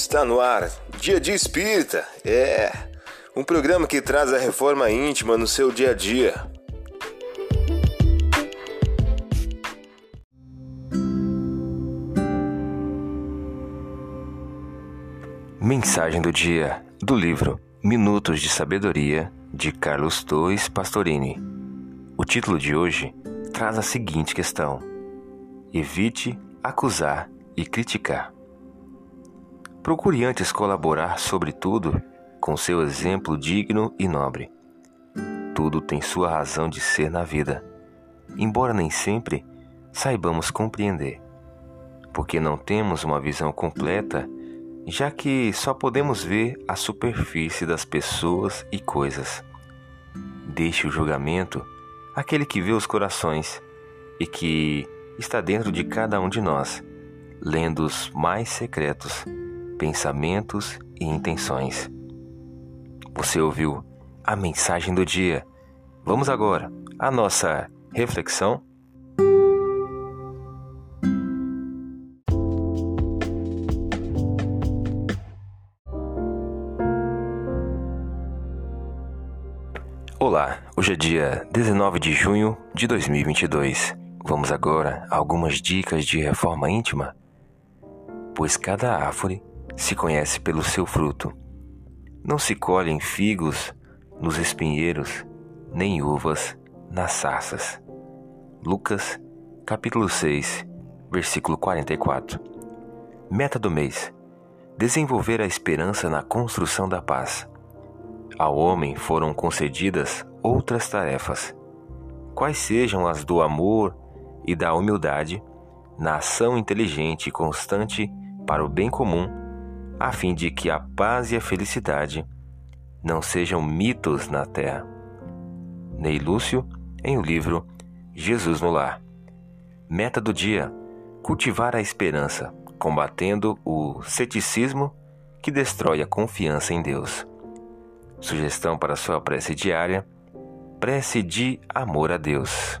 Está no ar, Dia de Espírita. É um programa que traz a reforma íntima no seu dia a dia. Mensagem do dia do livro Minutos de Sabedoria de Carlos Torres Pastorini. O título de hoje traz a seguinte questão: Evite acusar e criticar. Procure antes colaborar, sobretudo, com seu exemplo digno e nobre. Tudo tem sua razão de ser na vida, embora nem sempre saibamos compreender, porque não temos uma visão completa, já que só podemos ver a superfície das pessoas e coisas. Deixe o julgamento àquele que vê os corações e que está dentro de cada um de nós, lendo os mais secretos pensamentos e intenções. Você ouviu a mensagem do dia. Vamos agora à nossa reflexão. Olá, hoje é dia 19 de junho de 2022. Vamos agora a algumas dicas de reforma íntima? Pois cada árvore se conhece pelo seu fruto. Não se colhem figos nos espinheiros, nem uvas nas sarças. Lucas, capítulo 6, versículo 44. Meta do mês: desenvolver a esperança na construção da paz. Ao homem foram concedidas outras tarefas, quais sejam as do amor e da humildade, na ação inteligente e constante para o bem comum a fim de que a paz e a felicidade não sejam mitos na terra. Ney Lúcio, em o livro Jesus no Lar. Meta do dia: cultivar a esperança, combatendo o ceticismo que destrói a confiança em Deus. Sugestão para sua prece diária: prece de amor a Deus.